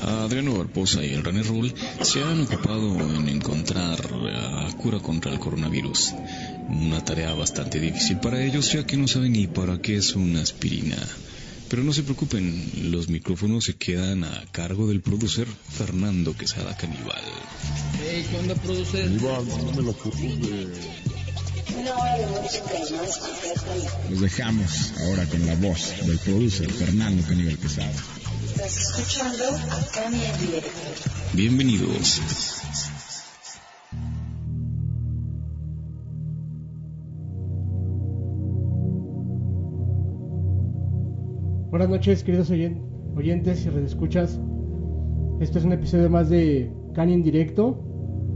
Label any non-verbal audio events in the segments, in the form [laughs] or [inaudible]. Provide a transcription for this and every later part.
Adriano Barbosa y el René Roll se han ocupado en encontrar la cura contra el coronavirus. Una tarea bastante difícil para ellos ya que no saben ni para qué es una aspirina. Pero no se preocupen, los micrófonos se quedan a cargo del producer Fernando Quesada Caníbal. Hey, ¿qué onda, producer? Iván, mándame las fotos de... Los dejamos ahora con la voz del producer Fernando Caníbal Quesada. Estás escuchando a Cami en directo. Bienvenidos. Buenas noches, queridos oyen- oyentes y redescuchas. Esto es un episodio más de Cani en directo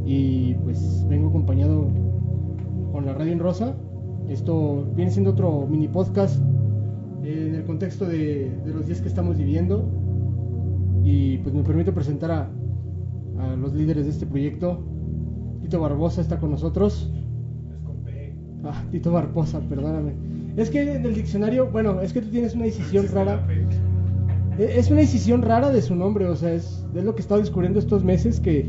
y pues vengo acompañado con la Radio en Rosa. Esto viene siendo otro mini podcast eh, en el contexto de, de los días que estamos viviendo y pues me permito presentar a, a los líderes de este proyecto. Tito Barbosa está con nosotros. Ah, Tito Barbosa, perdóname. Es que en el diccionario, bueno, es que tú tienes una decisión rara. E- Es una decisión rara de su nombre, o sea, es, es lo que he estado descubriendo estos meses que,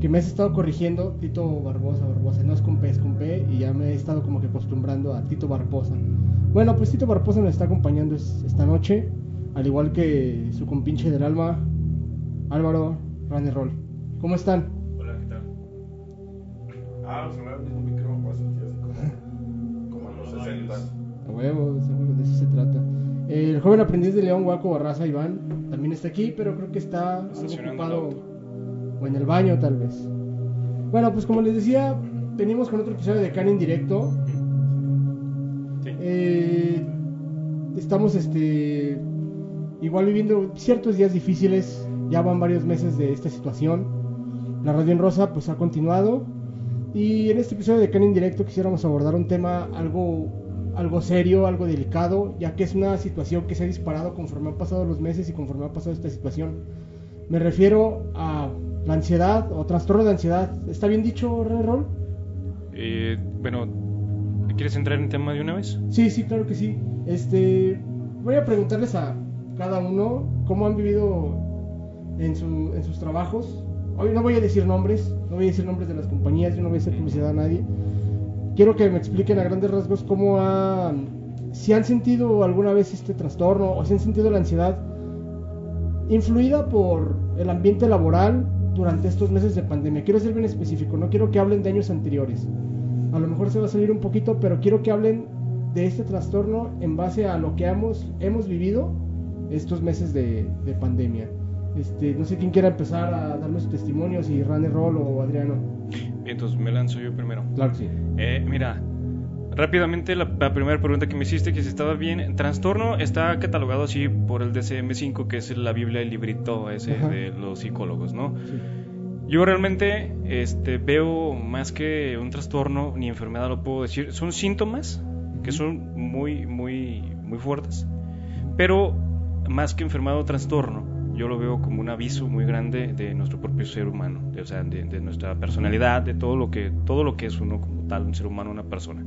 que me has estado corrigiendo. Tito Barbosa, Barbosa, no es con P, es con P, y ya me he estado como que acostumbrando a Tito Barbosa. Bueno, pues Tito Barbosa nos está acompañando es- esta noche, al igual que su compinche del alma, Álvaro Ranerol. ¿Cómo están? Hola, ¿qué tal? Ah, vamos a hablar del mismo micrófono, así como, como en los 60. A huevo, seguro de eso se trata. El joven aprendiz de León Guaco Barraza Iván también está aquí, pero creo que está algo ocupado o en el baño tal vez. Bueno, pues como les decía, venimos con otro episodio de Can en directo. Sí. Eh, estamos este igual viviendo ciertos días difíciles, ya van varios meses de esta situación. La Radio en Rosa pues ha continuado y en este episodio de Can en directo quisiéramos abordar un tema algo algo serio, algo delicado, ya que es una situación que se ha disparado conforme han pasado los meses y conforme ha pasado esta situación. Me refiero a la ansiedad o trastorno de ansiedad. ¿Está bien dicho, Rol? Eh, bueno, ¿quieres entrar en tema de una vez? Sí, sí, claro que sí. Este, voy a preguntarles a cada uno cómo han vivido en, su, en sus trabajos. Hoy no voy a decir nombres, no voy a decir nombres de las compañías, yo no voy a hacer publicidad a nadie. Quiero que me expliquen a grandes rasgos cómo han, si han sentido alguna vez este trastorno o si han sentido la ansiedad influida por el ambiente laboral durante estos meses de pandemia. Quiero ser bien específico, no quiero que hablen de años anteriores. A lo mejor se va a salir un poquito, pero quiero que hablen de este trastorno en base a lo que hemos, hemos vivido estos meses de, de pandemia. Este, no sé quién quiera empezar a darme su testimonio, si Rane Roll o Adriano. Entonces me lanzo yo primero. Claro que sí. Eh, mira, rápidamente la, la primera pregunta que me hiciste, que si estaba bien, trastorno está catalogado así por el DCM5, que es la Biblia, el librito ese Ajá. de los psicólogos, ¿no? Sí. Yo realmente este, veo más que un trastorno ni enfermedad, lo puedo decir. Son síntomas que son muy, muy, muy fuertes. Pero más que enfermedad o trastorno, yo lo veo como un aviso muy grande de nuestro propio ser humano, de, o sea, de, de nuestra personalidad, de todo lo que todo lo que es uno como tal, un ser humano, una persona.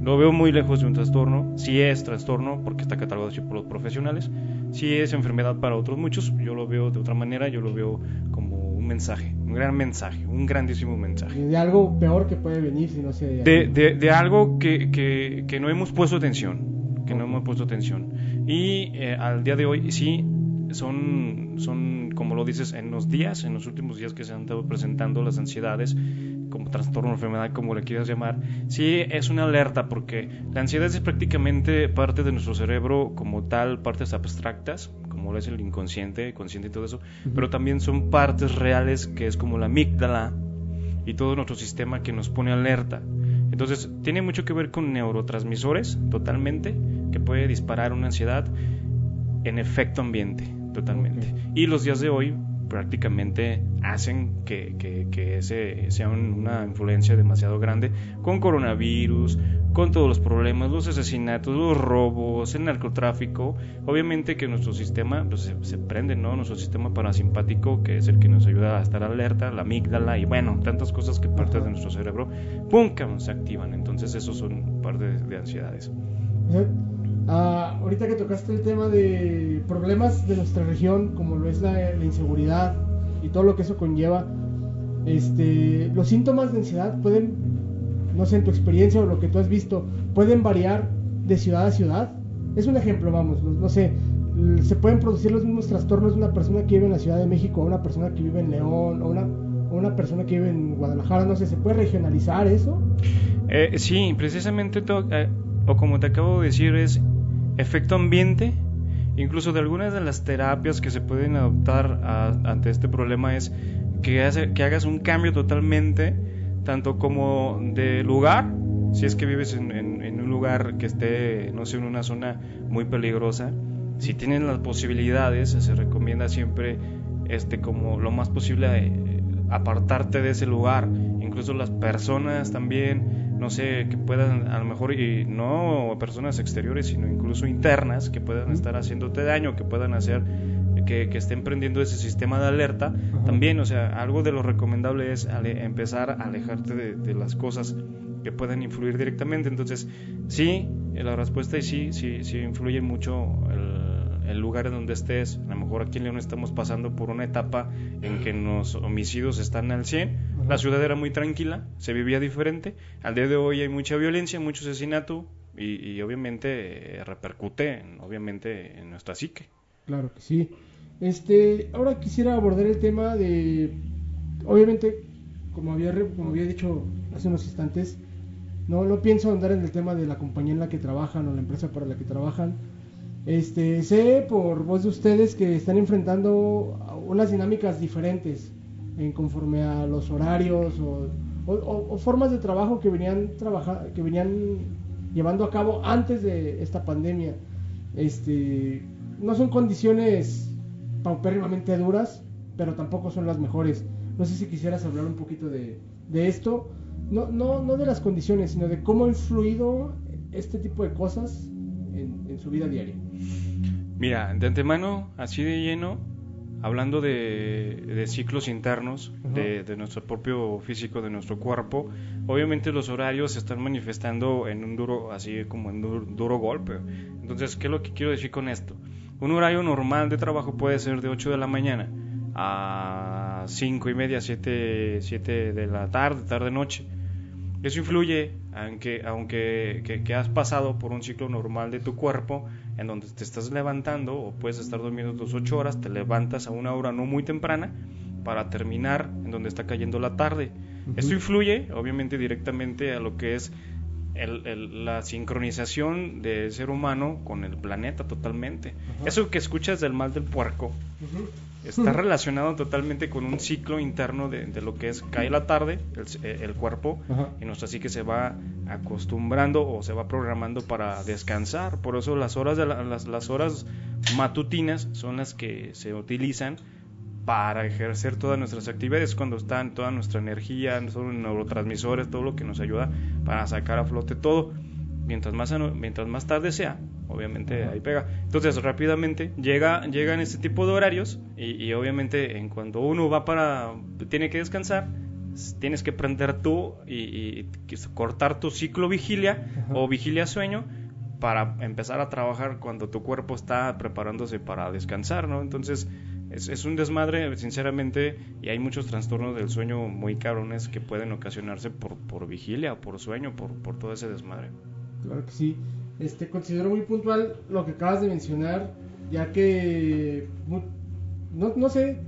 Lo veo muy lejos de un trastorno. Si es trastorno, porque está catalogado así por los profesionales. Si es enfermedad para otros muchos, yo lo veo de otra manera. Yo lo veo como un mensaje, un gran mensaje, un grandísimo mensaje. De algo peor que puede venir si no se... De, de, de algo que, que, que no hemos puesto atención, que no hemos puesto atención. Y eh, al día de hoy sí son, son, como lo dices, en los días, en los últimos días que se han estado presentando las ansiedades, como trastorno, enfermedad, como le quieras llamar, sí es una alerta porque la ansiedad es prácticamente parte de nuestro cerebro como tal, partes abstractas, como lo es el inconsciente, consciente y todo eso, pero también son partes reales que es como la amígdala y todo nuestro sistema que nos pone alerta. Entonces, tiene mucho que ver con neurotransmisores, totalmente, que puede disparar una ansiedad en efecto ambiente, totalmente. Ok. Y los días de hoy prácticamente hacen que, que, que ese sea un- una influencia demasiado grande con coronavirus, con todos los problemas, los asesinatos, los robos, el narcotráfico. Obviamente que nuestro sistema pues, se, se prende, ¿no? Nuestro sistema parasimpático, que es el que nos ayuda a estar alerta, la amígdala y bueno, tantas cosas que partes de nuestro cerebro, ¡pum! se activan. Entonces, esos son parte de, de ansiedades. Sea, Ah, ahorita que tocaste el tema de problemas de nuestra región, como lo es la, inseguridad y todo lo que eso conlleva, este, los síntomas de ansiedad pueden, no sé, en tu experiencia o lo que tú has visto, pueden variar de ciudad a ciudad. Es un ejemplo, vamos, no, sé, se pueden producir los mismos trastornos de una persona que vive en la Ciudad de México, o una persona que vive en León, o una, una persona que vive en Guadalajara, no sé, ¿se puede regionalizar eso? Eh, sí, precisamente, eh, o como te acabo de decir, es efecto ambiente. Incluso de algunas de las terapias que se pueden adoptar ante este problema es que, hagas un cambio totalmente, tanto como de lugar, si es que vives en un lugar que esté, no sé, en una zona muy peligrosa, si tienes las posibilidades, se recomienda siempre, este, como lo más posible, eh, apartarte de ese lugar, incluso las personas también, no sé, que puedan, a lo mejor, y no personas exteriores, sino incluso internas, que puedan estar haciéndote daño, que puedan hacer, que, que estén prendiendo ese sistema de alerta, también, o sea, algo de lo recomendable es ale- empezar a alejarte de, de las cosas que pueden influir directamente, entonces, sí, la respuesta es sí, sí, sí influye mucho el, el lugar en donde estés, a lo mejor aquí en León estamos pasando por una etapa en que los homicidios están al 100, la ciudad era muy tranquila, se vivía diferente, al día de hoy hay mucha violencia, mucho asesinato y, y obviamente eh, repercute, en- obviamente, en nuestra psique. Claro que sí. Este, ahora quisiera abordar el tema de, obviamente, como había, como había dicho hace unos instantes, no, no pienso andar en el tema de la compañía en la que trabajan o la empresa para la que trabajan. Este, sé por voz de ustedes que están enfrentando unas dinámicas diferentes en conforme a los horarios o, formas de trabajo que venían trabaja- que venían llevando a cabo antes de esta pandemia. Este, no son condiciones paupérrimamente duras, pero tampoco son las mejores. No sé si quisieras hablar un poquito de, esto, no, de las condiciones, sino de cómo ha influido este tipo de cosas en su vida diaria. Mira, de antemano, así de lleno, hablando de, de ciclos internos, de, de nuestro propio físico, de nuestro cuerpo, obviamente los horarios se están manifestando en un duro, así como en un duro golpe. Entonces, ¿qué es lo que quiero decir con esto? Un horario normal de trabajo puede ser de 8 de la mañana a 5 y media, 7, 7 de la tarde, tarde, noche. Eso influye, aunque, aunque que, que has pasado por un ciclo normal de tu cuerpo, en donde te estás levantando o puedes estar durmiendo tus 8 horas, te levantas a una hora no muy temprana para terminar en donde está cayendo la tarde. Esto influye, obviamente, directamente a lo que es el- el- la sincronización del ser humano con el planeta totalmente. Eso que escuchas del mal del puerco, está [laughs] relacionado totalmente con un ciclo interno de, de lo que es cae la tarde, el, eh, el cuerpo, Ajá. y nuestra psique se va acostumbrando o se va programando para descansar. Por eso las horas, de la- las, las horas matutinas son las que se utilizan para ejercer todas nuestras actividades, cuando están toda nuestra energía, los neurotransmisores, todo lo que nos ayuda para sacar a flote todo. Mientras más, ano- mientras más tarde sea, obviamente ahí pega. Entonces rápidamente llega, llegan este tipo de horarios y, y obviamente en cuando uno va para, tiene que descansar, tienes que prender tú y, y cortar tu ciclo vigilia o vigilia sueño para empezar a trabajar cuando tu cuerpo está preparándose para descansar, ¿no? Entonces es, es un desmadre, sinceramente, y hay muchos trastornos del sueño muy cabrones que pueden ocasionarse por, por vigilia por sueño, por, por todo ese desmadre. Claro que sí. Este, considero muy puntual lo que acabas de mencionar, ya que no, no sé,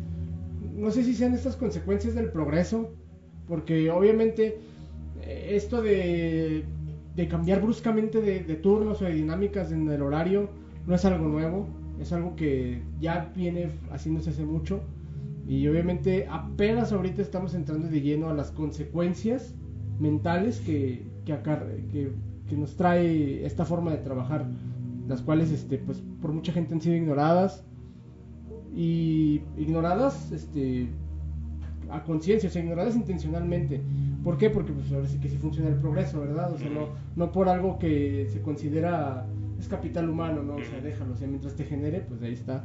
no sé si sean estas consecuencias del progreso, porque obviamente eh, esto de, de cambiar bruscamente de, turnos o de dinámicas en el horario no es algo nuevo, es algo que ya viene haciéndose hace mucho y obviamente apenas ahorita estamos entrando de lleno a las consecuencias mentales que, que, que, que nos trae esta forma de trabajar, las cuales este, pues, por mucha gente han sido ignoradas y ignoradas este, a conciencia, o sea, ignoradas intencionalmente. ¿Por qué? Porque pues ahora sí que sí funciona el progreso, ¿verdad? O sea, no, no por algo que se considera es capital humano, ¿no? O sea, déjalo, o sea, mientras te genere, pues ahí está.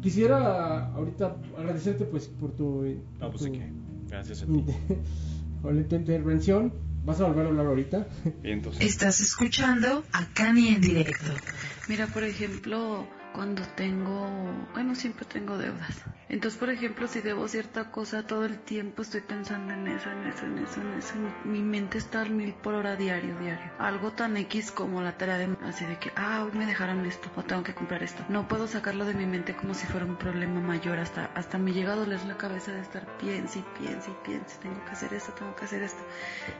Quisiera ahorita agradecerte pues por tu, No, por pues tu-. Gracias a [laughs] ti. por tu intervención. ¿Vas a volver a hablar ahorita? Y entonces, Estás escuchando a Cani en directo. Mira, por ejemplo, cuando tengo, bueno, siempre tengo deudas. Entonces, por ejemplo, si debo cierta cosa todo el tiempo, estoy pensando en eso, en eso, en eso, en eso. Mi mente está al mil por hora diario, diario. Algo tan X como la tarea de, así de que, ah, hoy me dejaron esto, o tengo que comprar esto. No puedo sacarlo de mi mente como si fuera un problema mayor. Hasta, hasta me llega a doler la cabeza de estar piense y piense y piense. Tengo que hacer esto, tengo que hacer esto.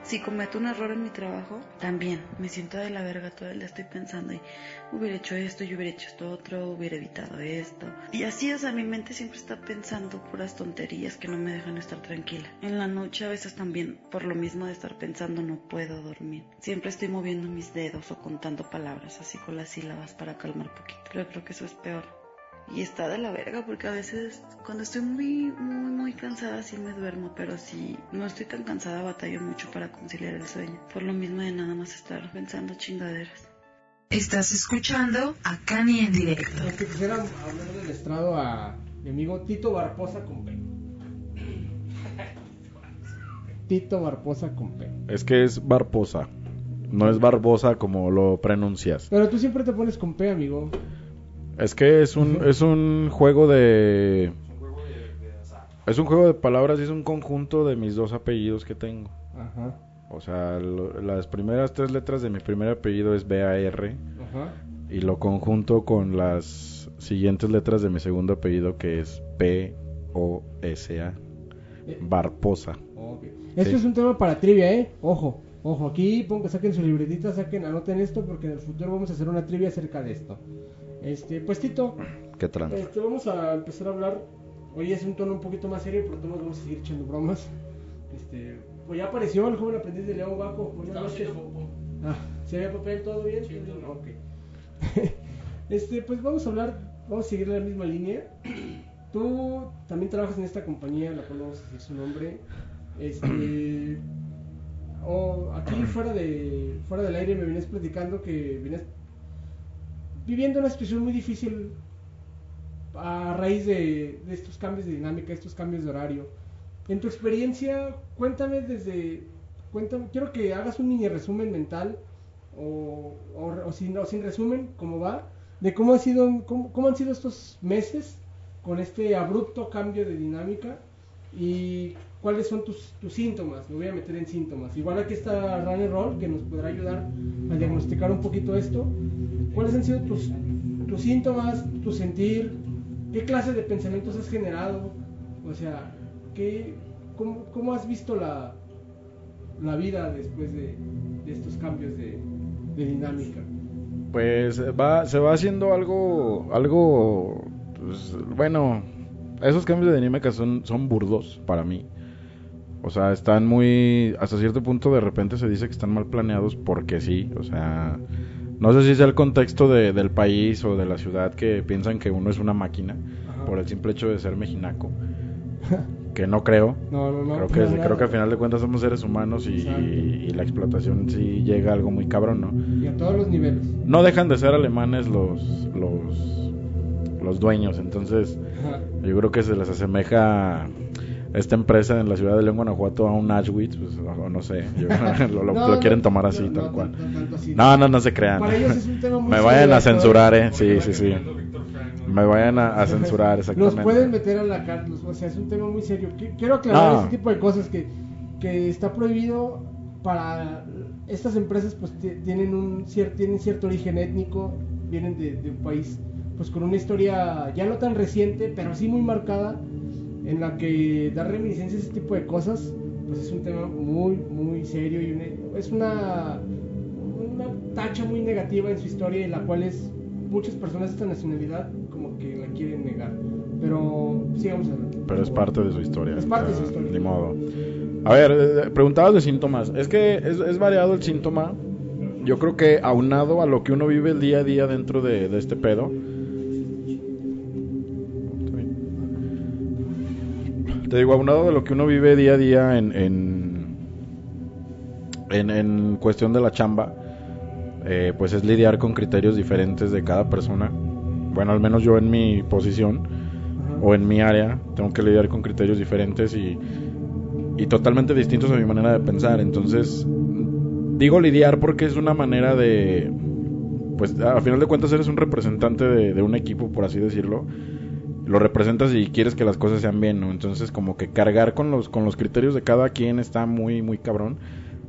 Si cometo un error en mi trabajo, también me siento de la verga todo el día. Estoy pensando y hubiera hecho esto, yo hubiera hecho esto otro, hubiera evitado esto. Y así, o sea, mi mente siempre está pensando puras tonterías que no me dejan estar tranquila. En la noche a veces también, por lo mismo de estar pensando, no puedo dormir. Siempre estoy moviendo mis dedos o contando palabras así con las sílabas para calmar poquito. Pero creo que eso es peor. Y está de la verga porque a veces cuando estoy muy, muy, muy cansada sí me duermo, pero si no estoy tan cansada batallo mucho para conciliar el sueño. Por lo mismo de nada más estar pensando chingaderas. Estás escuchando a Cani en directo. Lo que quisiera hablar del estrado a mi amigo Tito Barposa con P. Tito Barposa con P. Es que es Barbosa. No es Barbosa como lo pronuncias. Pero tú siempre te pones con P, amigo. Es que es un, es un juego de... Es un juego de palabras y es un conjunto de mis dos apellidos que tengo. Ajá, O sea, lo- las primeras tres letras de mi primer apellido es B-A-R ajá. y lo conjunto con las siguientes letras de mi segundo apellido que es P-O-S-A. Eh, Barposa. ok. Esto Sí. es un tema para trivia, ¿eh? Ojo, ojo, aquí pongan, saquen su libretita, saquen, anoten esto porque en el futuro vamos a hacer una trivia acerca de esto. Este, pues Tito, ¿Qué tranza? Este, vamos a empezar a hablar. Hoy es un tono un poquito más serio, pero todos vamos a seguir echando bromas. Este, pues ya apareció el joven aprendiz de León Bajo. Buenas noches. Ah, ¿se había papel? ¿Todo bien? Sí, Ok. [laughs] este, pues vamos a hablar, vamos a seguir la misma línea. [clears throat] Tú también trabajas en esta compañía, la cual vamos a decir su nombre. Este, [clears throat] o aquí [clears throat] fuera de fuera del aire me vienes platicando que vienes viviendo una situación muy difícil a raíz de, de estos cambios de dinámica, estos cambios de horario. En tu experiencia, cuéntame desde, cuéntame, quiero que hagas un mini resumen mental o, sin, resumen, cómo va, de cómo, han sido estos meses con este abrupto cambio de dinámica y cuáles son tus, síntomas. Me voy a meter en síntomas. Igual aquí está Runner Roll que nos podrá ayudar a diagnosticar un poquito esto. ¿Cuáles han sido tus, tus síntomas, tu sentir? ¿Qué clase de pensamientos has generado? O sea, ¿qué, cómo, cómo has visto la, la vida después de, de estos cambios de, de dinámica? Pues va, se va haciendo algo, algo, pues, bueno, esos cambios de dinámica son, son burdos para mí. O sea, están muy, hasta cierto punto de repente se dice que están mal planeados porque sí, o sea, no sé si sea el contexto de- del país o de la ciudad que piensan que uno es una máquina Ajá. por el simple hecho de ser mexinaco, [laughs] que no creo. No, no, no. Creo que, creo que al final de cuentas somos seres humanos y, la explotación sí llega a algo muy cabrón, ¿no? Y a todos los niveles. no dejan de ser alemanes los los los dueños entonces Ajá. yo creo que se les asemeja esta empresa en la ciudad de León Guanajuato a un Auschwitz pues, o, no sé yo- [laughs] lo, lo- No, lo quieren tomar así tal cual no, así. no no no se crean Para ellos es un tema [laughs] muy me vayan a censurar eh sí sí sí me vayan a, a censurar Los exactamente pueden meter a la cárcel, o sea, es un tema muy serio. Qui- Quiero aclarar No. ese tipo de cosas que, que está prohibido para estas empresas, pues ti- tienen un cier- tienen cierto origen étnico, vienen de, de un país, pues con una historia ya no tan reciente, pero sí muy marcada, en la que dar reminiscencias a ese tipo de cosas, pues es un tema muy, muy serio y una- es una, una tacha muy negativa en su historia, en la cual es muchas personas de esta nacionalidad como que la quieren negar. Pero sigamos adelante. pero es parte de su historia Es parte o sea, de su historia. ni modo a ver eh, preguntabas de síntomas es que es, es variado el síntoma yo creo que aunado a lo que uno vive el día a día dentro de, de este pedo te digo aunado de lo que uno vive día a día en en, en, en cuestión de la chamba eh, pues es lidiar con criterios diferentes de cada persona bueno al menos yo en mi posición Ajá. o en mi área tengo que lidiar con criterios diferentes y, y totalmente distintos a mi manera de pensar. Entonces, Digo lidiar porque es una manera de, pues a final de cuentas eres un representante de, de un equipo, por así decirlo. Lo representas y quieres que las cosas sean bien, ¿no? Entonces como que cargar con los, con los criterios de cada quien está muy, muy cabrón.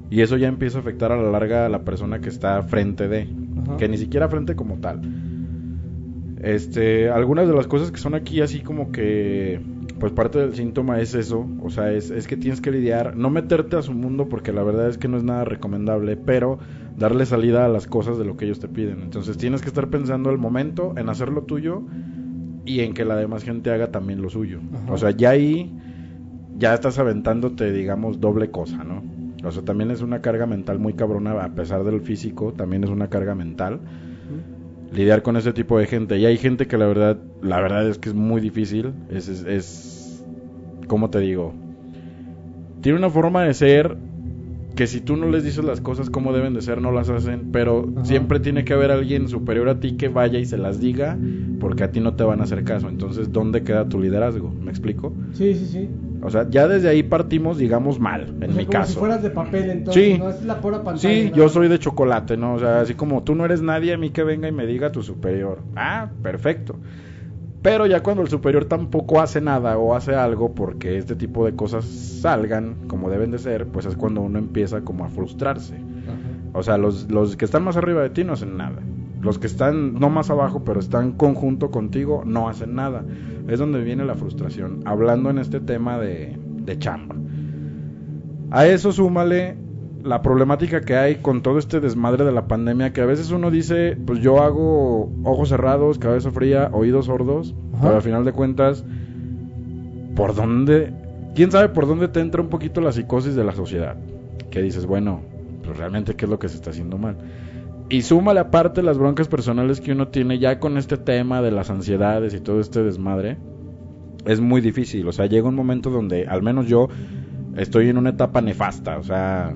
Y eso ya empieza a afectar a la larga a la persona que está frente de, Ajá. que ni siquiera frente como tal. Este, algunas de las cosas que son aquí así como que, pues parte del síntoma es eso, o sea, es, es que tienes que lidiar, no meterte a su mundo porque la verdad es que no es nada recomendable, pero darle salida a las cosas de lo que ellos te piden. Entonces tienes que estar pensando el momento en hacer lo tuyo y en que la demás gente haga también lo suyo. Ajá. O sea, ya ahí ya estás aventándote, digamos, doble cosa, ¿no? O sea, también es una carga mental muy cabrona, a pesar del físico, también es una carga mental lidiar con ese tipo de gente. Y hay gente que la verdad, la verdad es que es muy difícil. Es, es, es ¿cómo te digo? Tiene una forma de ser que si tú no les dices las cosas como deben de ser, no las hacen. Pero Ajá. siempre tiene que haber alguien superior a ti que vaya y se las diga, porque a ti no te van a hacer caso. Entonces, ¿dónde queda tu liderazgo? ¿Me explico? Sí, sí, sí. O sea, ya desde ahí partimos, digamos, mal, en O sea, mi como caso. si fueras de papel, entonces, Sí. no es la pura pantalla. Sí, nada yo soy de chocolate, ¿no? O sea, así como tú no eres nadie, a mí que venga y me diga tu superior. Ah, perfecto. Pero ya cuando el superior tampoco hace nada o hace algo porque este tipo de cosas salgan como deben de ser, pues es cuando uno empieza como a frustrarse. Ajá. O sea, los, los que están más arriba de ti no hacen nada. Los que están no más abajo, pero están conjunto contigo, no hacen nada. Es donde viene la frustración. Hablando en este tema de, de chamba. A eso súmale la problemática que hay con todo este desmadre de la pandemia, que a veces uno dice, pues yo hago ojos cerrados, cabeza fría, oídos sordos, Ajá. pero al final de cuentas, ¿por dónde? ¿Quién sabe por dónde te entra un poquito la psicosis de la sociedad? Que dices, bueno, pues realmente qué es lo que se está haciendo mal. Y súmale aparte las broncas personales que uno tiene ya con este tema de las ansiedades y todo este desmadre. Es muy difícil, o sea, llega un momento donde al menos yo estoy en una etapa nefasta, o sea,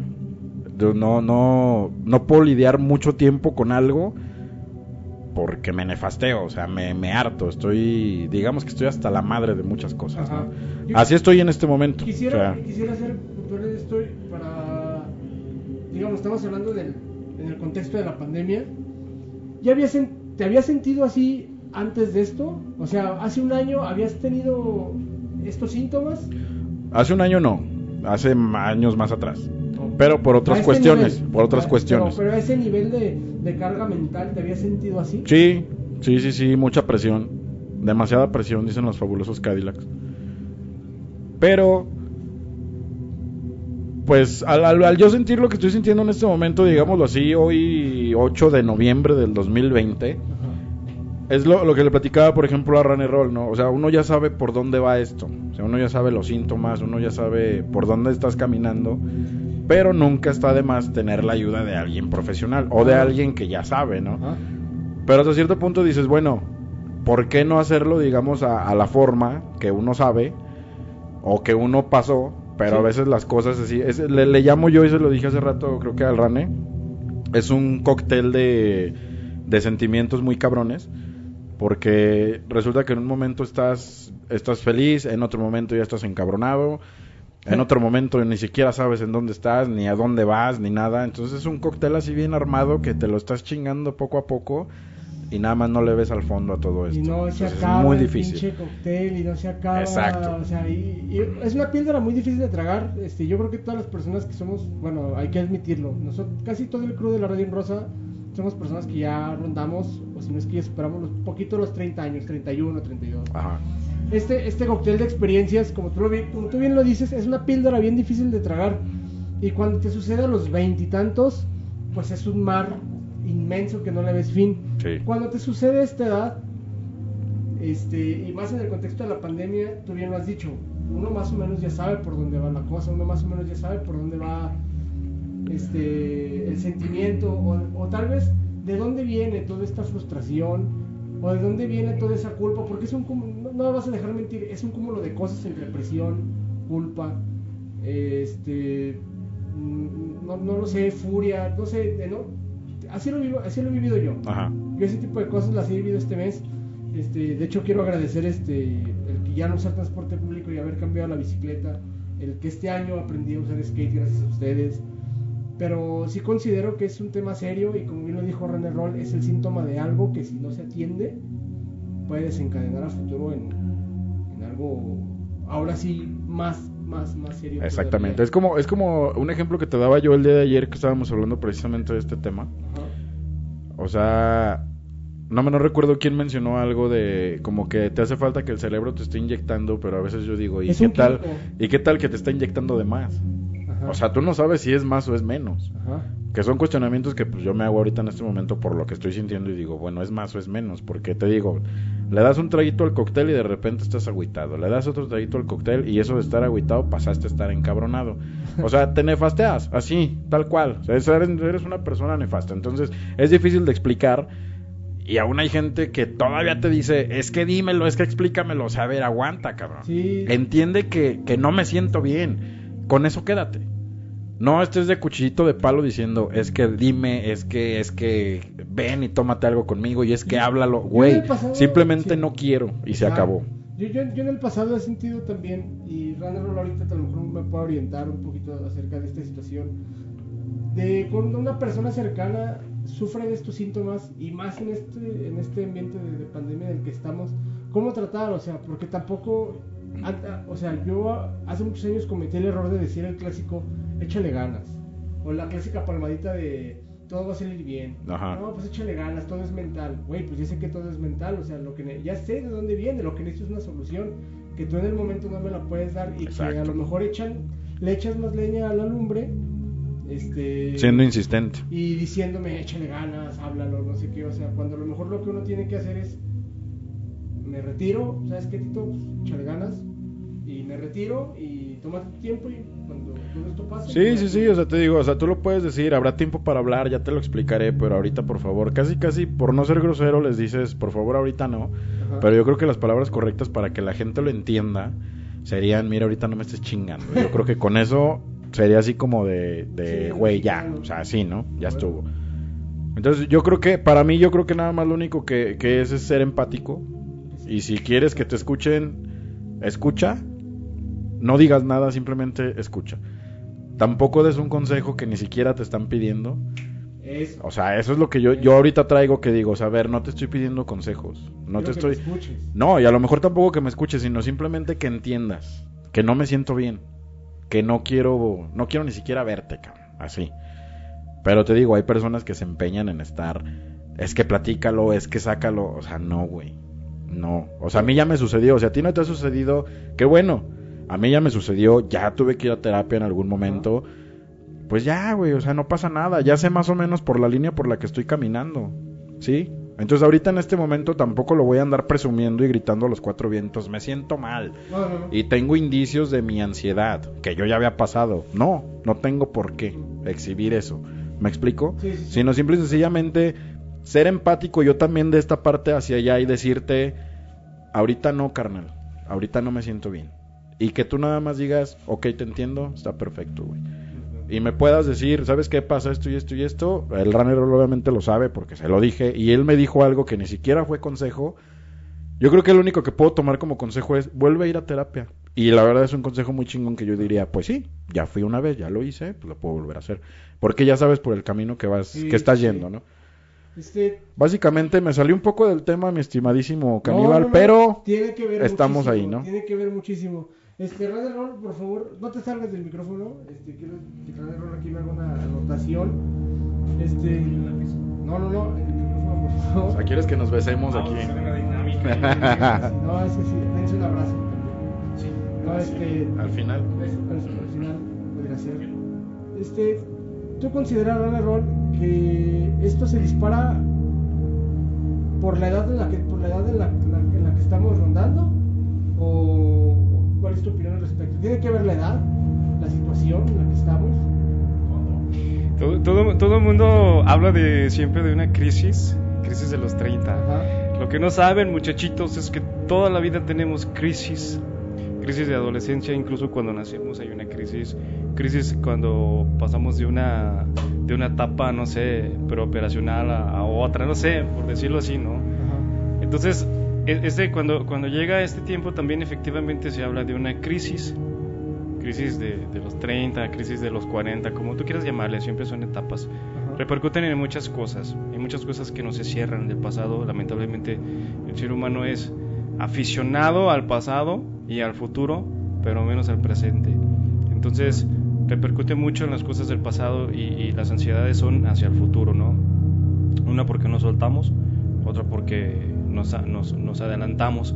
no no no puedo lidiar mucho tiempo con algo porque me nefasteo, o sea, me, me harto, estoy, digamos que estoy hasta la madre de muchas cosas. ¿no? Yo- Así estoy en este momento. Quisiera, o sea, quisiera hacer para, digamos, estamos hablando del, en el contexto de la pandemia. ¿Ya habías, te habías sentido así antes de esto? O sea, hace un año habías tenido estos síntomas. hace un año no, hace años más atrás. Pero por A otras cuestiones, nivel. por otras Ah, cuestiones. Pero, pero a ese nivel de, de carga mental, ¿te habías sentido así? Sí, sí, sí, sí, mucha presión. Demasiada presión, dicen los fabulosos Cadillacs. Pero, pues, al, al- al yo sentir lo que estoy sintiendo en este momento, digámoslo así, hoy 8 de noviembre del 2020, Ajá. es lo, lo que le platicaba, por ejemplo, a Rane Roll, ¿no? O sea, uno ya sabe por dónde va esto. O sea, uno ya sabe los síntomas, uno ya sabe por dónde estás caminando. Pero nunca está de más tener la ayuda de alguien profesional o de alguien que ya sabe, ¿no? Ajá. Pero hasta cierto punto dices, bueno, ¿por qué no hacerlo, digamos, a, a la forma que uno sabe o que uno pasó? Pero Sí. a veces las cosas así, es- le, le llamo yo y se lo dije hace rato, creo que al Rane, es un cóctel de, de sentimientos muy cabrones. Porque resulta que en un momento estás, estás feliz, en otro momento ya estás encabronado, en otro momento ni siquiera sabes en dónde estás, ni a dónde vas, ni nada. Entonces es un cóctel así bien armado que te lo estás chingando poco a poco y nada más no le ves al fondo a todo esto. Y no se Entonces, acaba es muy el difícil. cóctel y no se acaba. Exacto. O sea, y, y es una píldora muy difícil de tragar. Este, yo creo que todas las personas que somos, bueno, hay que admitirlo. Nosotros, casi todo el crew de la Radio en Rosa somos personas que ya rondamos, o si no es que ya superamos los, poquito los 30 años, 31, 32. Ajá. Este, este cóctel de experiencias, como tú, lo, vi- como tú bien lo dices, es una píldora bien difícil de tragar. Y cuando te sucede a los veintitantos, pues es un mar inmenso que no le ves fin. Sí. Cuando te sucede esta edad, este, y más en el contexto de la pandemia, tú bien lo has dicho, uno más o menos ya sabe por dónde va la cosa, uno más o menos ya sabe por dónde va este, el sentimiento, o, o tal vez de dónde viene toda esta frustración, o de dónde viene toda esa culpa, porque es un cúmulo, no, me vas a dejar mentir, es un cúmulo de cosas entre presión, culpa, este, mm, no, no lo sé, furia, no sé, ¿no? Así lo, vivo, así lo he vivido yo. Ajá. Yo ese tipo de cosas las he vivido este mes. Este, de hecho quiero agradecer este el que ya no usar transporte público y haber cambiado la bicicleta, el que este año aprendí a usar skate gracias a ustedes. pero sí considero que es un tema serio y como bien lo dijo René Roll, es el síntoma de algo que si no se atiende puede desencadenar a futuro en, en algo ahora sí más más más serio. Exactamente. Es como, es como un ejemplo que te daba yo el día de ayer que estábamos hablando precisamente de este tema. Ajá. O sea, no me no recuerdo quién mencionó algo de como que te hace falta que el cerebro te esté inyectando, pero a veces yo digo, ¿y Es qué tal? químico. ¿Y qué tal que te está inyectando de más? Ajá. O sea, tú no sabes si es más o es menos. Ajá. Que son cuestionamientos que pues yo me hago ahorita en este momento por lo que estoy sintiendo y digo, bueno, es más o es menos, porque te digo, le das un traguito al cóctel y de repente estás agüitado, le das otro traguito al cóctel y eso de estar agüitado pasaste a estar encabronado. O sea, te nefasteas, así, tal cual. O sea, eres, eres una persona nefasta. Entonces, es difícil de explicar y aún hay gente que todavía te dice, es que dímelo, es que explícamelo. O sea, a ver, aguanta, cabrón. Sí. Entiende que, que no me siento bien. Con eso quédate. No estés de cuchillito de palo diciendo, es que dime, es que, es que ven y tómate algo conmigo y es que háblalo. en Güey, simplemente sí. no quiero y se Ah, acabó. Yo, yo, yo en el pasado he sentido también, y Randall ahorita a lo mejor me puede orientar un poquito acerca de esta situación, de cuando una persona cercana sufre de estos síntomas, y más en este, en este ambiente de, de pandemia en el que estamos, ¿cómo tratar? O sea, porque tampoco, o sea, yo hace muchos años cometí el error de decir el clásico, échale ganas, o la clásica palmadita de todo va a salir bien. Ajá. No, pues échale ganas, todo es mental. Güey, pues ya sé que todo es mental, o sea, lo que ya sé de dónde viene, lo que necesito es una solución que tú en el momento no me la puedes dar y que a lo mejor echan, le echas más leña a la lumbre, este, Siendo insistente. y diciéndome échale ganas, háblalo, no sé qué, o sea, cuando a lo mejor lo que uno tiene que hacer es me retiro, ¿sabes qué, Tito? Pues, échale ganas y me retiro y tómate tu tiempo y Sí, sí, sí, o sea, te digo, o sea, tú lo puedes decir, habrá tiempo para hablar, ya te lo explicaré, pero ahorita por favor, casi, casi, por no ser grosero, les dices, por favor, ahorita no. Ajá. Pero yo creo que las palabras correctas para que la gente lo entienda serían, mira, ahorita no me estés chingando. Yo creo que con eso sería así como de, de, Sí, güey, ya, o sea, así, ¿no? Ya estuvo. Entonces, yo creo que, para mí, yo creo que nada más lo único que, que es es ser empático. Y si quieres que te escuchen, escucha. No digas nada, simplemente escucha. Tampoco des un consejo que ni siquiera te están pidiendo. Es, O sea, eso es lo que yo, yo ahorita traigo que digo, o sea, a ver, no te estoy pidiendo consejos. No te que estoy... me escuches. No, y a lo mejor tampoco que me escuches, sino simplemente que entiendas que no me siento bien, que no quiero, no quiero ni siquiera verte, cabrón, así. Pero te digo, hay personas que se empeñan en estar, es que platícalo, es que sácalo, o sea, no, güey, no. O sea, a mí ya me sucedió, o sea, a ti no te ha sucedido, qué bueno, a mí ya me sucedió, ya tuve que ir a terapia en algún momento. Pues ya, güey, o sea, no pasa nada, ya sé más o menos por la línea por la que estoy caminando, ¿sí? Entonces ahorita en este momento tampoco lo voy a andar presumiendo y gritando a los cuatro vientos, me siento mal No, no, no. y tengo indicios de mi ansiedad, que yo ya había pasado. No, no tengo por qué exhibir eso. ¿Me explico? Sí, sí, sí. Sino simple y sencillamente ser empático yo también de esta parte hacia allá y decirte, ahorita no, carnal, ahorita no me siento bien. Y que tú nada más digas, ok, te entiendo, está perfecto, güey. Y me puedas decir, ¿sabes qué pasa esto y esto y esto? El runner obviamente lo sabe porque se lo dije. Y él me dijo algo que ni siquiera fue consejo. Yo creo que lo único que puedo tomar como consejo es, vuelve a ir a terapia. Y la verdad es un consejo muy chingón que yo diría, pues sí, ya fui una vez, ya lo hice, pues lo puedo volver a hacer. Porque ya sabes por el camino que vas, Sí, que estás sí. yendo, ¿no? Este, Básicamente me salió un poco del tema, mi estimadísimo caníbal, no, no, no, pero tiene que ver estamos muchísimo, ahí, ¿no? Tiene que ver muchísimo. Este, Radio Roll, por favor, no te salgas del micrófono. Este, quiero que Radio Roll aquí me haga una anotación. Este, no, no, no, en el micrófono, por o favor. sea, quieres que nos besemos aquí. No, es que sí, dense un abrazo. No, este, Al final. eso, al final podría ser. Este, ¿tú consideras, Radio Roll, que esto se dispara por la edad en la que, por la edad en la, la- en la que estamos rondando? ¿O o cuál es tu opinión al respecto? ¿Tiene que ver la edad, la situación en la que estamos? Todo, todo, todo el mundo habla de siempre de una crisis, crisis de los 30. Ajá. Lo que no saben, muchachitos, es que toda la vida tenemos crisis. Crisis de adolescencia, incluso cuando nacemos hay una crisis. Crisis cuando pasamos de una, de una etapa, no sé, preoperacional a, a otra, no sé, por decirlo así, ¿no? Ajá. Entonces, este, cuando, cuando llega este tiempo también efectivamente se habla de una crisis, crisis de, de los 30, crisis de los 40, como tú quieras llamarle, siempre son etapas. Ajá. Repercuten en muchas cosas, en muchas cosas que no se cierran del pasado. Lamentablemente, el ser humano es aficionado al pasado y al futuro, pero menos al presente. Entonces, repercute mucho en las cosas del pasado y, y las ansiedades son hacia el futuro, ¿no? Una porque nos soltamos, otra porque nos, nos, nos adelantamos.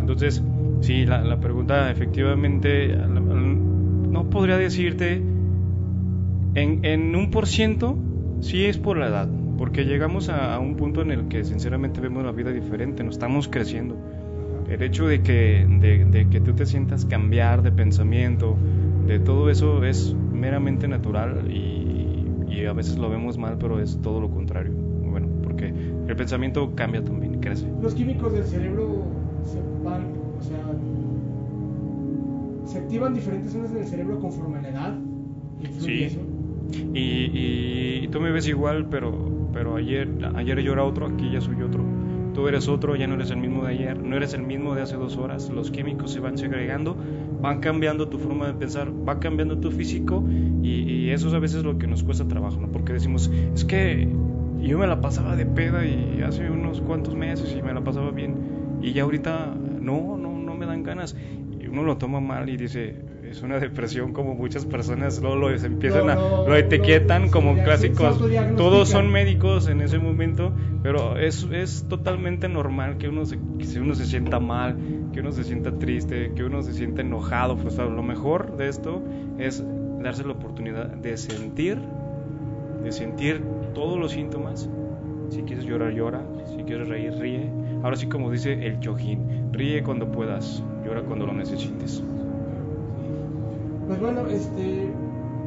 Entonces, sí, la, la pregunta efectivamente, no podría decirte en, en un por ciento, sí es por la edad, porque llegamos a, a un punto en el que sinceramente vemos la vida diferente, nos estamos creciendo. El hecho de que, de, de que tú te sientas cambiar de pensamiento, de todo eso es meramente natural y, y a veces lo vemos mal, pero es todo lo contrario. El pensamiento cambia también, crece. Los químicos del cerebro se van, o sea, se activan diferentes zonas en el cerebro conforme a la edad. ¿Influye Sí. eso? Y, y- y tú me ves igual, pero, pero ayer, ayer yo era otro, aquí ya soy otro. Tú eres otro, ya no eres el mismo de ayer, no eres el mismo de hace dos horas. Los químicos se van segregando, van cambiando tu forma de pensar, va cambiando tu físico y, y eso es a veces lo que nos cuesta trabajo, ¿no? Porque decimos, es que yo me la pasaba de peda y hace unos cuantos meses y me la pasaba bien y ya ahorita no, no, no me dan ganas. Y uno lo toma mal y dice, es una depresión como muchas personas luego lo empiezan No, a, lo etiquetan no, como clásicos. Todos son médicos en ese momento, pero es, es totalmente normal que uno, se, que uno se sienta mal, que uno se sienta triste, que uno se sienta enojado, frustrado. Lo mejor de esto es darse la oportunidad de sentir, de sentir todos los síntomas. Si quieres llorar, llora. Si quieres reír, ríe. Ahora sí, como dice el Chojín, ríe cuando puedas, llora cuando lo necesites. Pues bueno, este,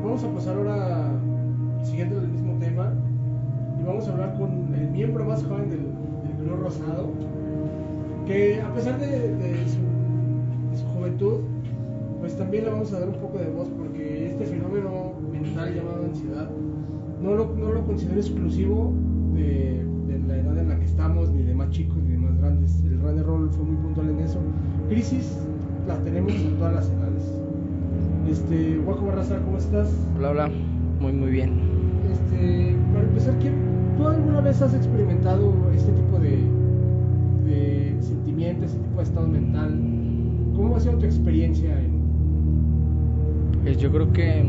vamos a pasar ahora, siguiendo el mismo tema, y vamos a hablar con el miembro más joven del, del Rosado, que a pesar de, de su, de su juventud, pues también le vamos a dar un poco de voz, porque este fenómeno mental llamado ansiedad, no lo, no lo considero exclusivo de, de la edad en la que estamos, ni de más chicos, ni de más grandes. El Runner Roll fue muy puntual en eso. Crisis la tenemos en todas las edades. Este, Guaco Barraza, ¿cómo estás? Hola, hola. Muy, muy bien. Este, para empezar, ¿qué- ¿tú alguna vez has experimentado este tipo de, de sentimiento, este tipo de estado mental? ¿Cómo ha sido tu experiencia? En... Pues yo creo que,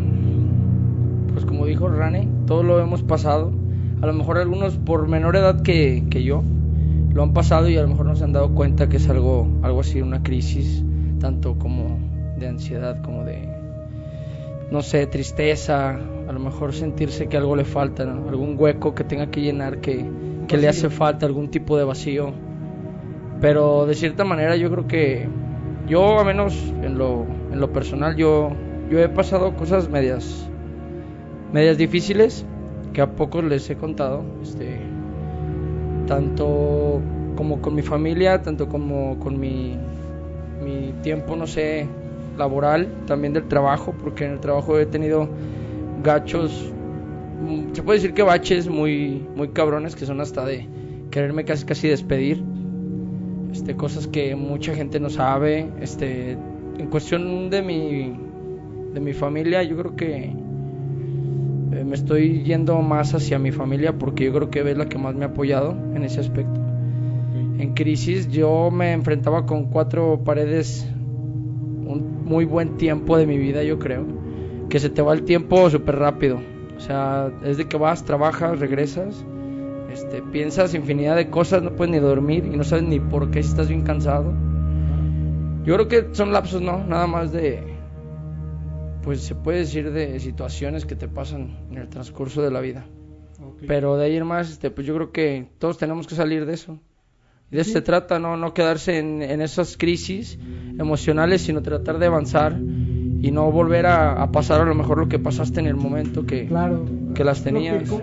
pues como dijo Rane, todos lo hemos pasado. A lo mejor algunos por menor edad que, que yo lo han pasado y a lo mejor no se han dado cuenta que es algo, algo así, una crisis, tanto como de ansiedad como de, no sé, tristeza, a lo mejor sentirse que algo le falta, ¿no? algún hueco que tenga que llenar, que, que le hace falta, algún tipo de vacío. Pero de cierta manera yo creo que yo, a menos en lo, en lo personal, yo, yo he pasado cosas medias, medias difíciles que a pocos les he contado, este, tanto como con mi familia, tanto como con mi, mi tiempo, no sé, laboral, también del trabajo, porque en el trabajo he tenido gachos, mm, se puede decir que baches muy, muy cabrones que son hasta de quererme casi casi despedir, este, cosas que mucha gente no sabe, este, en cuestión de mi, de mi familia, yo creo que eh, me estoy yendo más hacia mi familia porque yo creo que es la que más me ha apoyado en ese aspecto. En crisis yo me enfrentaba con cuatro paredes un muy buen tiempo de mi vida, yo creo. Que se te va el tiempo súper rápido. O sea, es de que vas, trabajas, regresas, este, piensas infinidad de cosas, no puedes ni dormir y no sabes ni por qué si estás bien cansado. Yo creo que son lapsos, ¿no? Nada más de, pues se puede decir de situaciones que te pasan en el transcurso de la vida. Pero de ahí en más, este, pues yo creo que todos tenemos que salir de eso. De eso se trata, no, no quedarse en, en esas crisis emocionales, sino tratar de avanzar y no volver a, a pasar a lo mejor lo que pasaste en el momento que, Claro. que las Lo que- tenías. como,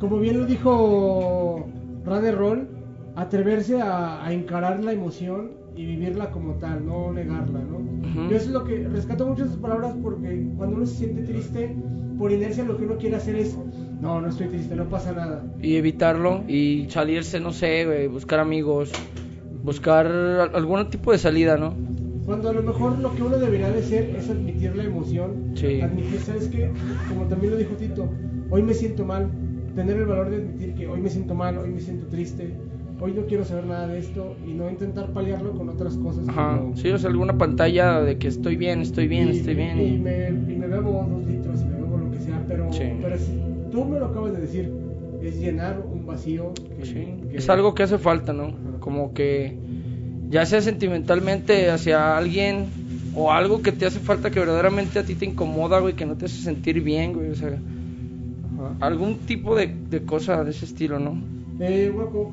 como bien lo dijo Rade Roll, atreverse a, a encarar la emoción y vivirla como tal, no negarla, ¿no? Yo eso es lo que rescato mucho esas palabras porque cuando uno se siente triste, por inercia lo que uno quiere hacer es, no, no estoy triste, no pasa nada. y evitarlo y salirse, no sé, güey, buscar amigos, buscar al- algún tipo de salida, ¿no? Cuando a lo mejor lo que uno debería de ser es admitir la emoción, Sí. admitir, ¿sabes qué? Como también lo dijo Tito, hoy me siento mal, tener el valor de admitir que hoy me siento mal, hoy me siento triste, hoy no quiero saber nada de esto y no intentar paliarlo con otras cosas. Ajá. como- Sí, o sea, alguna pantalla de que estoy bien, estoy bien, y, estoy bien. Y, me, y me bebo dos litros y me bebo lo que sea, pero, Sí. pero si tú me lo acabas de decir, es llenar un vacío. que- Sí, que- es algo que hace falta, ¿no? Como que ya sea sentimentalmente hacia alguien o algo que te hace falta que verdaderamente a ti te incomoda, güey, que no te hace sentir bien, güey, o sea, Ajá. algún tipo de, de cosa de ese estilo, ¿no? Eh, Guaco,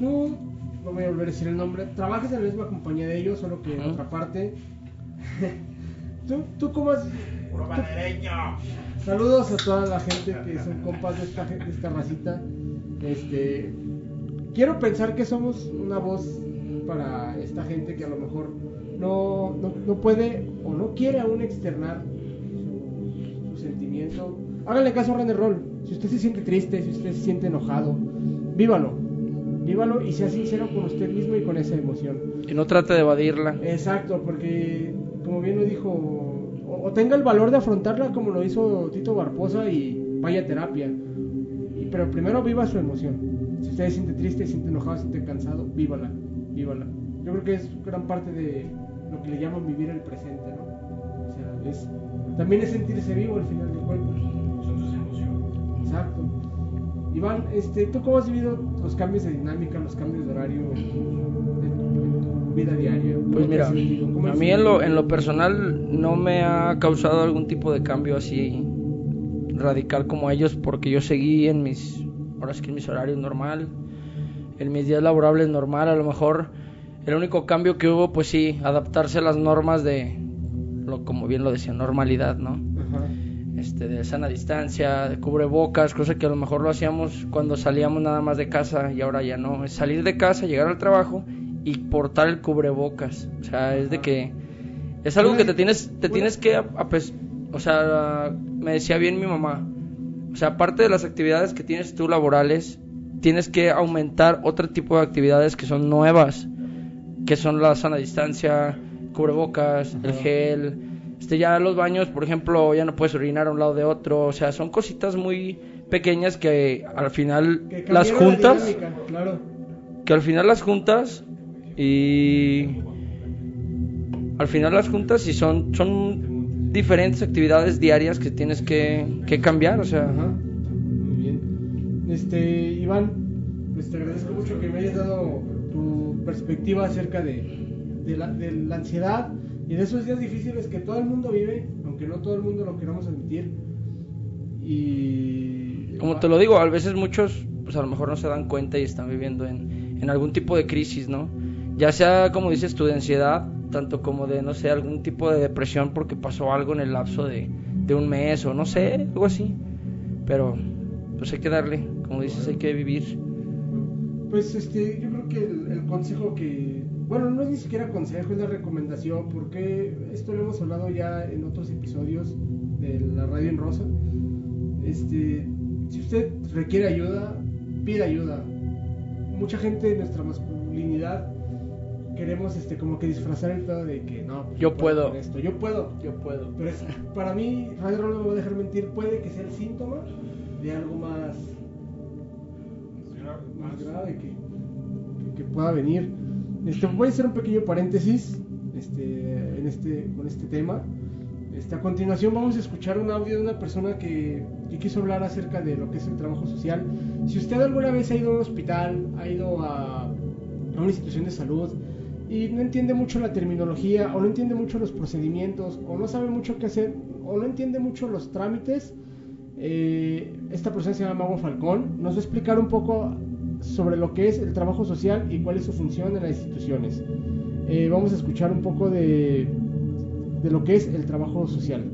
tú, no voy a volver a decir el nombre, trabajas en la misma compañía de ellos, solo que en otra parte. [laughs] ¿Tú, tú cómo has... tú- Saludos a toda la gente que son [laughs] compas de esta, de esta racita. Este, quiero pensar que somos una voz para esta gente que a lo mejor no, no, no puede o no quiere aún externar su, su sentimiento. Háganle caso a René Roll. Si usted se siente triste, si usted se siente enojado, vívalo. Vívalo y sea sincero con usted mismo y con esa emoción. Y no trate de evadirla. Exacto, porque como bien lo dijo, o, o tenga el valor de afrontarla como lo hizo Tito Barbosa y vaya a terapia. Y- pero primero viva su emoción. Si usted se siente triste, se siente enojado, se siente cansado, vívala, vívala. Yo creo que es gran parte de lo que le llaman vivir el presente, ¿no? O sea, es, también es sentirse vivo al final de cuentas. Son tus emociones. Exacto. Iván, este, ¿tú cómo has vivido los cambios de dinámica, los cambios de horario en tu, en vida diaria? ¿Cómo Pues mira, a mí en lo, en lo personal no me ha causado algún tipo de cambio así radical como ellos porque yo seguí en mis, ahora sí que en mis horarios normal, en mis días laborables normal, a lo mejor el único cambio que hubo pues sí, adaptarse a las normas de, lo, como bien lo decía, normalidad, ¿no? Este, de sana distancia, de cubrebocas, cosa que a lo mejor lo hacíamos cuando salíamos nada más de casa y ahora ya no. Es salir de casa, llegar al trabajo y portar el cubrebocas. O sea, es de que es algo que te tienes, te tienes que, apes- o sea, me decía bien mi mamá. O sea, aparte de las actividades que tienes tú laborales, tienes que aumentar otro tipo de actividades que son nuevas, que son la sana distancia, cubrebocas, el gel, este ya los baños, por ejemplo, ya no puedes orinar a un lado de otro, o sea, son cositas muy pequeñas que al final Que las la juntas, dinámica, claro. que al final las juntas y al final las juntas y son son diferentes actividades diarias que tienes que, que cambiar, o sea, Ajá. Muy bien. Este, Iván, pues te agradezco mucho que me hayas dado tu perspectiva acerca de, de, la, de la ansiedad y de esos días difíciles que todo el mundo vive, aunque no todo el mundo lo queramos admitir. Y. como te lo digo, a veces muchos pues a lo mejor no se dan cuenta y están viviendo en, en algún tipo de crisis, ¿no? Ya sea, como dices tú, de ansiedad, tanto como de, no sé, algún tipo de depresión porque pasó algo en el lapso de, de un mes o no sé, algo así. Pero pues hay que darle, como dices, hay que vivir. Pues este, yo creo que el, el consejo que, bueno, no es ni siquiera consejo, es la recomendación, porque esto lo hemos hablado ya en otros episodios de la radio en rosa. Este, si usted requiere ayuda, pida ayuda. Mucha gente de nuestra masculinidad queremos este como que disfrazar el pedo de que no, pues Yo puedo. esto, yo puedo, Yo puedo. pero es- para mí, Radio no me va a dejar mentir, puede que sea el síntoma de algo más más grave que, que, que pueda venir. Este, voy a hacer un pequeño paréntesis este, en este, con este tema. Este, a continuación vamos a escuchar un audio de una persona que, que quiso hablar acerca de lo que es el trabajo social. Si usted alguna vez ha ido a un hospital, ha ido a, a una institución de salud y no entiende mucho la terminología o no entiende mucho los procedimientos o no sabe mucho qué hacer o no entiende mucho los trámites, eh, esta persona se llama Mago Falcón, nos va a explicar un poco sobre lo que es el trabajo social y cuál es su función en las instituciones. Eh, vamos a escuchar un poco de, de lo que es el trabajo social.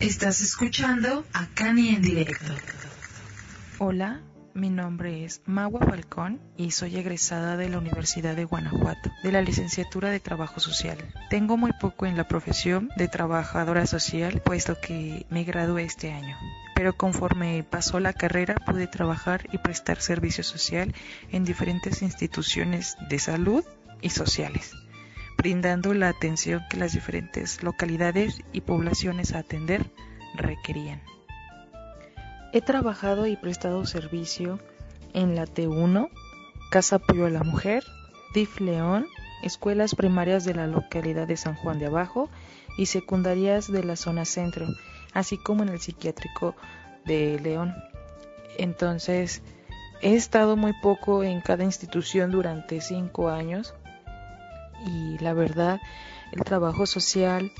Estás escuchando a Cani en directo. Hola, mi nombre es Magua Falcón y soy egresada de la Universidad de Guanajuato, de la licenciatura de Trabajo Social. Tengo muy poco en la profesión de trabajadora social, puesto que me gradué este año. Pero conforme pasó la carrera pude trabajar y prestar servicio social en diferentes instituciones de salud y sociales. brindando la atención que las diferentes localidades y poblaciones a atender requerían. He trabajado y prestado servicio en la T1, Casa Apoyo a la Mujer, DIF León, escuelas primarias de la localidad de San Juan de Abajo y secundarias de la zona centro, así como en el psiquiátrico de León. Entonces, he estado muy poco en cada institución durante cinco años y la verdad, el trabajo social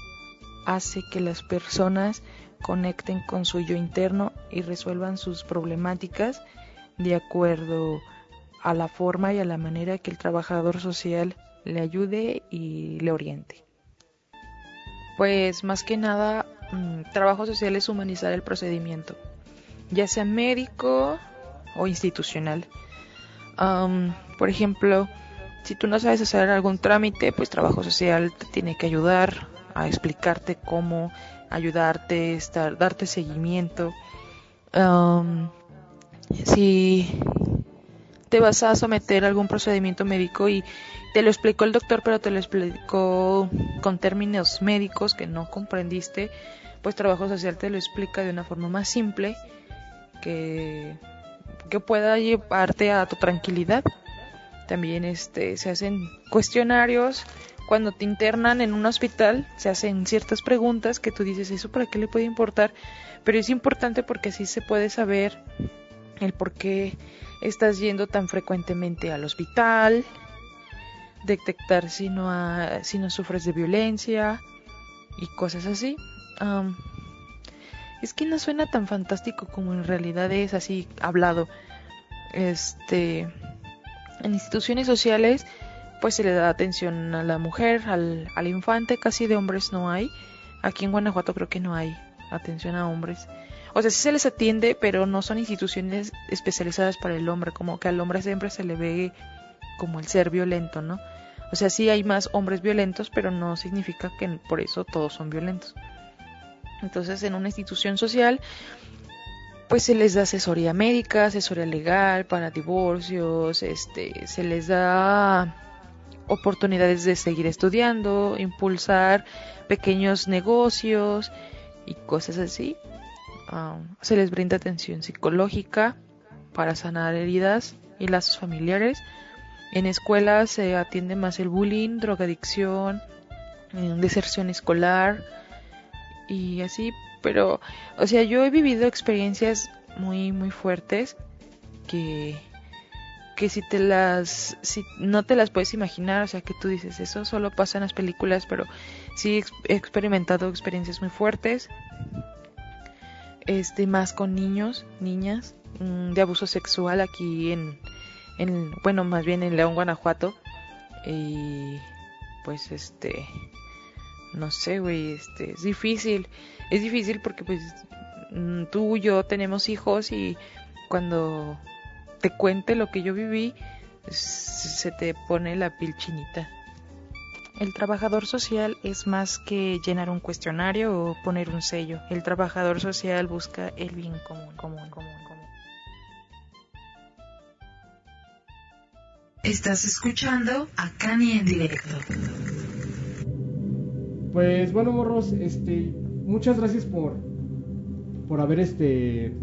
hace que las personas conecten con su yo interno y resuelvan sus problemáticas de acuerdo a la forma y a la manera que el trabajador social le ayude y le oriente. Pues más que nada, mm, trabajo social es humanizar el procedimiento, ya sea médico o institucional. por ejemplo, si tú no sabes hacer algún trámite, pues trabajo social te tiene que ayudar a explicarte cómo, ayudarte, estar, darte seguimiento. si te vas a someter a algún procedimiento médico y te lo explicó el doctor, pero te lo explicó con términos médicos que no comprendiste, pues trabajo social te lo explica de una forma más simple que, que pueda llevarte a tu tranquilidad. También este, se hacen cuestionarios cuando te internan en un hospital, se hacen ciertas preguntas que tú dices, ¿eso para qué le puede importar? Pero es importante porque así se puede saber el por qué estás yendo tan frecuentemente al hospital, detectar si no, si no sufres de violencia y cosas así. Es que no suena tan fantástico como en realidad es así hablado. Este, en instituciones sociales, pues se le da atención a la mujer, al, al infante, casi de hombres no hay. Aquí en Guanajuato creo que no hay atención a hombres. O sea, sí se les atiende, pero no son instituciones especializadas para el hombre, como que al hombre siempre se le ve como el ser violento, ¿no? O sea, sí hay más hombres violentos, pero no significa que por eso todos son violentos. Entonces, en una institución social, pues se les da asesoría médica, asesoría legal para divorcios, este, se les da oportunidades de seguir estudiando, impulsar pequeños negocios y cosas así. Um, se les brinda atención psicológica para sanar heridas y lazos familiares. En escuelas se atiende más el bullying, drogadicción, deserción escolar y así. Pero, o sea, yo he vivido experiencias muy, muy fuertes que, que si te las, si no te las puedes imaginar, o sea, que tú dices, eso solo pasa en las películas, pero sí he experimentado experiencias muy fuertes este más con niños, niñas, mm, de abuso sexual aquí en, en, bueno, más bien en León, Guanajuato. Y pues este, no sé, güey, este, es difícil, es difícil porque pues mm, tú y yo tenemos hijos y cuando te cuente lo que yo viví, se te pone la piel chinita. El trabajador social es más que llenar un cuestionario o poner un sello. El trabajador social busca el bien común, común, común, común. Estás escuchando a Cani en directo. Pues bueno, morros, este, muchas gracias por por haber este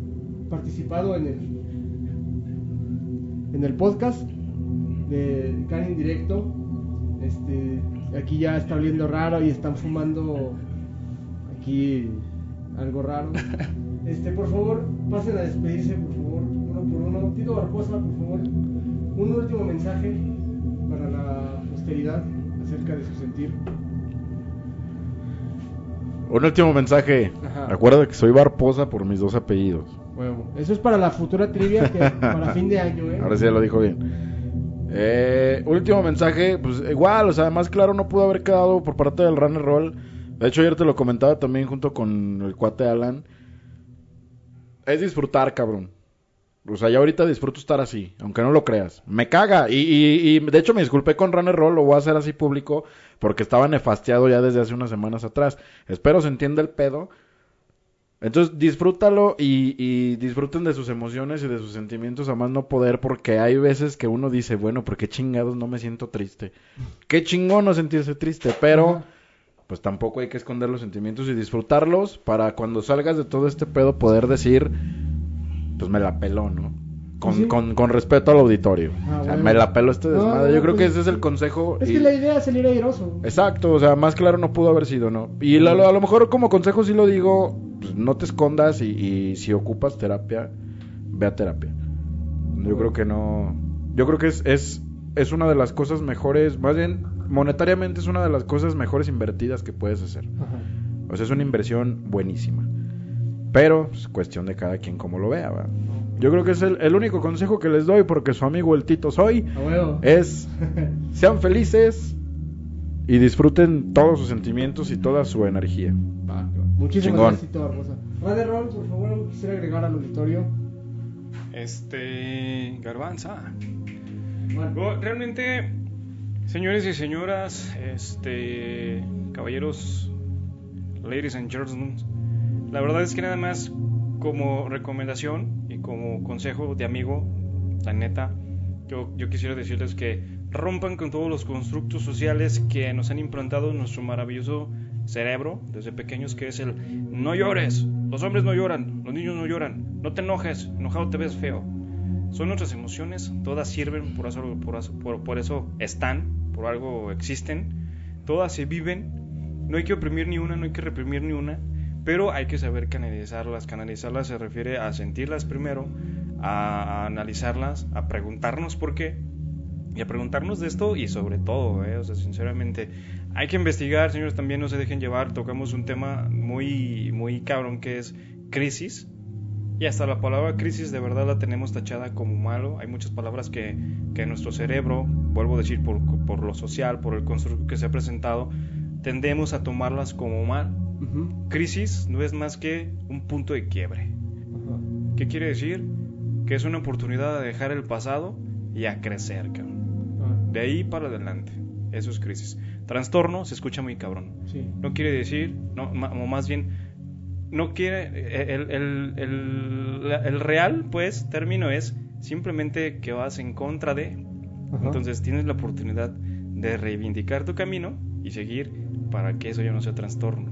participado en el en el podcast de Cani en directo. Este, aquí ya está oliendo raro y están fumando aquí algo raro. [laughs] Este, por favor, pasen a despedirse, por favor, uno por uno. Tito Barbosa, por favor, un último mensaje para la posteridad acerca de su sentir. Un último mensaje. Ajá. Que soy Barbosa por mis dos apellidos. Bueno, eso es para la futura trivia que para fin de año, ¿eh? [laughs] Ahora sí ya lo dijo bien. Eh, último mensaje, pues igual, o sea, más claro no pudo haber quedado por parte del Runner Roll. De hecho, ayer te lo comentaba también junto con el cuate Alan. Es disfrutar, cabrón. O sea, ya ahorita disfruto estar así, aunque no lo creas. Me caga. Y, y, de hecho me disculpé con Runner Roll, lo voy a hacer así público, porque estaba nefasteado ya desde hace unas semanas atrás. Espero se entienda el pedo. Entonces disfrútalo y, y disfruten de sus emociones y de sus sentimientos a más no poder porque hay veces que uno dice, bueno, ¿por qué chingados no me siento triste? Qué chingón no sentirse triste, pero pues tampoco hay que esconder los sentimientos y disfrutarlos para cuando salgas de todo este pedo poder decir, pues me la peló, ¿no? Con, Sí. con, con respeto al auditorio. Ah, o sea, bueno. me la peló este desmadre. no, Yo creo que pues, ese es el consejo. Es y- que la idea es salir airoso. Exacto, o sea, más claro no pudo haber sido, ¿no? Y la- a lo mejor como consejo sí lo digo, pues, no te escondas y, y si ocupas terapia, ve a terapia. Yo creo que no, yo creo que es, es, es una de las cosas mejores, más bien monetariamente es una de las cosas mejores invertidas que puedes hacer. Ajá. O sea, es una inversión buenísima. Pero, pues, cuestión de cada quien como lo vea, ¿va? Yo creo que es el, el único consejo que les doy porque su amigo el Tito soy A huevo. es [laughs] sean felices y disfruten todos sus sentimientos y toda su energía. Muchísimas Chingón. gracias, Tito Barbosa. Raderol, por favor, algo quisiera agregar al auditorio. Este. Garbanza. Bueno, No, realmente, señores y señoras, este. Caballeros, ladies and gentlemen, la verdad es que nada más como recomendación y como consejo de amigo, la neta, yo, yo quisiera decirles que rompan con todos los constructos sociales que nos han implantado nuestro maravilloso cerebro desde pequeños, que es el no llores, los hombres no lloran, los niños no lloran, no te enojes, enojado te ves feo. Son nuestras emociones, todas sirven, por eso están, por algo existen, todas se viven, no hay que oprimir ni una, no hay que reprimir ni una, pero hay que saber canalizarlas. Canalizarlas se refiere a sentirlas primero, a, analizarlas, a preguntarnos por qué, y a preguntarnos de esto y sobre todo, ¿eh? o sea, sinceramente, hay que investigar, señores, también no se dejen llevar, tocamos un tema muy, muy cabrón que es crisis, y hasta la palabra crisis de verdad la tenemos tachada como malo. Hay muchas palabras que, que nuestro cerebro, vuelvo a decir, por, por lo social, por el constructo que se ha presentado, tendemos a tomarlas como mal. Crisis no es más que un punto de quiebre. ¿Qué quiere decir? Que es una oportunidad de dejar el pasado y a crecer, cabrón. Ah, De ahí para adelante. Eso es crisis. Trastorno se escucha muy cabrón. sí. No quiere decir, no, o más bien, no quiere, eh, el, el, el, el real, pues, término es simplemente que vas en contra de, Ajá. entonces tienes la oportunidad de reivindicar tu camino y seguir para que eso ya no sea trastorno.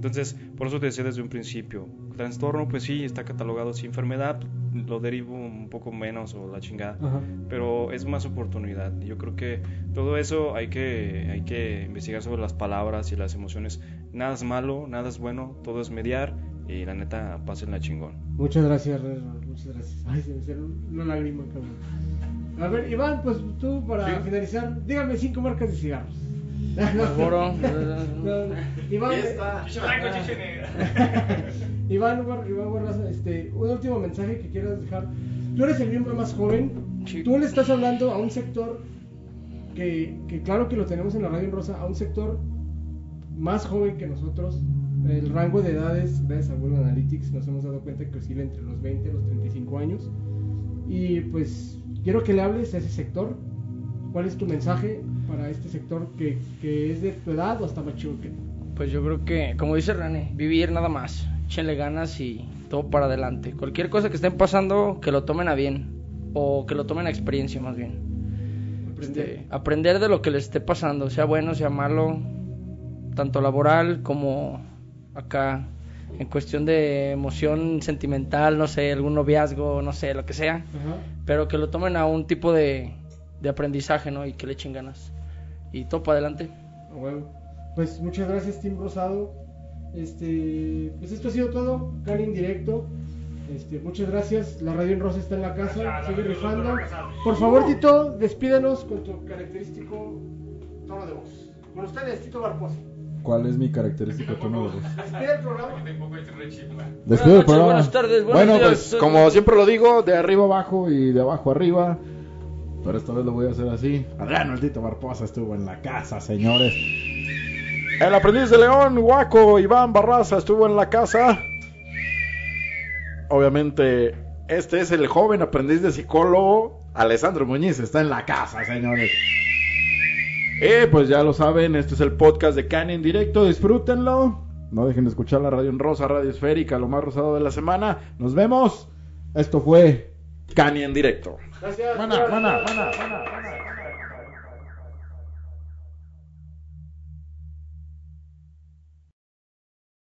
Entonces, por eso te decía desde un principio, trastorno pues sí está catalogado si enfermedad, lo derivo un poco menos o la chingada Ajá. pero es más oportunidad. Yo creo que todo eso hay que, hay que investigar sobre las palabras y las emociones. Nada es malo, nada es bueno, todo es mediar y la neta, pásenla chingón. Muchas gracias, Raderol, muchas gracias. Ay, se me salió una lágrima, cabrón. A ver, Iván, pues tú para finalizar, dígame cinco marcas de cigarros. Marlboro. [laughs] [laughs] Iván, [laughs] Iván, Guar- Iván Guarraza, este, un último mensaje que quieras dejar. Tú eres el miembro más joven. Sí. Tú le estás hablando a un sector que, que claro que lo tenemos en la radio en rosa, a un sector más joven que nosotros. El rango de edades, gracias a Google Analytics, nos hemos dado cuenta que oscila entre los 20 y los 35 años. Y pues quiero que le hables a ese sector. ¿Cuál es tu mensaje para este sector que, que es de tu edad o hasta más chico que? Pues yo creo que, como dice René, vivir nada más. Échenle ganas y todo para adelante. Cualquier cosa que estén pasando, que lo tomen a bien. O que lo tomen a experiencia más bien. Este, aprender de lo que les esté pasando, sea bueno, sea malo, tanto laboral como acá, en cuestión de emoción sentimental, no sé, algún noviazgo, no sé, lo que sea. Ajá. Pero que lo tomen a un tipo de, de aprendizaje, ¿no? Y que le echen ganas. Y para adelante. A huevo. Pues muchas gracias, Team Rosado. Este, pues esto ha sido todo. Cali en directo. Este, muchas gracias. La radio en rosa está en la casa. Sigue rifando. Por favor, Tito, despídenos con tu característico tono de voz. Con ustedes, Tito Barbosa. ¿Cuál es mi característica tono de voz? Despide el programa. Despido el programa. buenas tardes, buenos bueno, días. pues como siempre lo digo, de arriba abajo y de abajo arriba. Pero esta vez lo voy a hacer así. Adriano el Tito Barbosa estuvo en la casa, señores. El aprendiz de León, Guaco, Iván Barraza estuvo en la casa. Obviamente, este es el joven aprendiz de psicólogo. Alessandro Muñiz está en la casa, señores. Y pues ya lo saben, este es el podcast de Canon en directo. Disfrútenlo. No dejen de escuchar la radio en rosa, radio esférica, lo más rosado de la semana. Nos vemos. Esto fue Cani en directo. Maná, maná, maná, maná. maná.